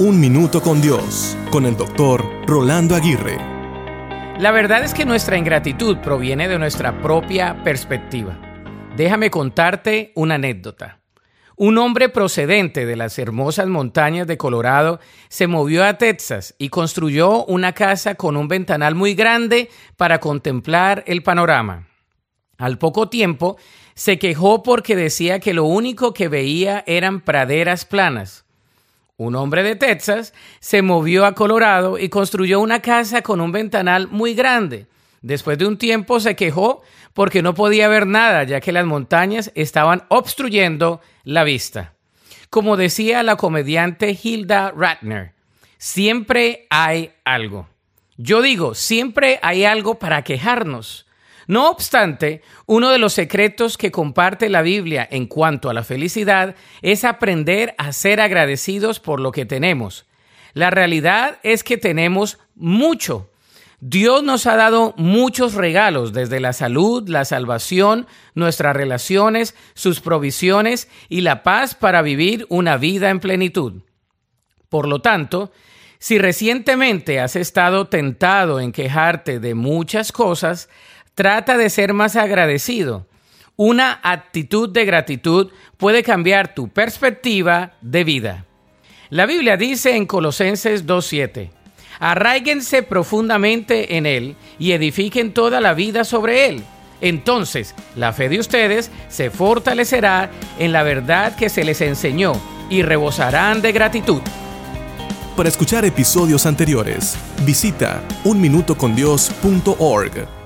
Un Minuto con Dios, con el doctor Rolando Aguirre. La verdad es que nuestra ingratitud proviene de nuestra propia perspectiva. Déjame contarte una anécdota. Un hombre procedente de las hermosas montañas de Colorado se movió a Texas y construyó una casa con un ventanal muy grande para contemplar el panorama. Al poco tiempo se quejó porque decía que lo único que veía eran praderas planas. Un hombre de Texas se movió a Colorado y construyó una casa con un ventanal muy grande. Después de un tiempo se quejó porque no podía ver nada, ya que las montañas estaban obstruyendo la vista. Como decía la comediante Hilda Ratner, siempre hay algo. Yo digo, siempre hay algo para quejarnos. No obstante, uno de los secretos que comparte la Biblia en cuanto a la felicidad es aprender a ser agradecidos por lo que tenemos. La realidad es que tenemos mucho. Dios nos ha dado muchos regalos, desde la salud, la salvación, nuestras relaciones, sus provisiones y la paz para vivir una vida en plenitud. Por lo tanto, si recientemente has estado tentado en quejarte de muchas cosas, Trata de ser más agradecido. Una actitud de gratitud puede cambiar tu perspectiva de vida. La Biblia dice en Colosenses 2.7, arraíguense profundamente en Él y edifiquen toda la vida sobre Él. Entonces, la fe de ustedes se fortalecerá en la verdad que se les enseñó y rebosarán de gratitud. Para escuchar episodios anteriores, visita unminutocondios.org.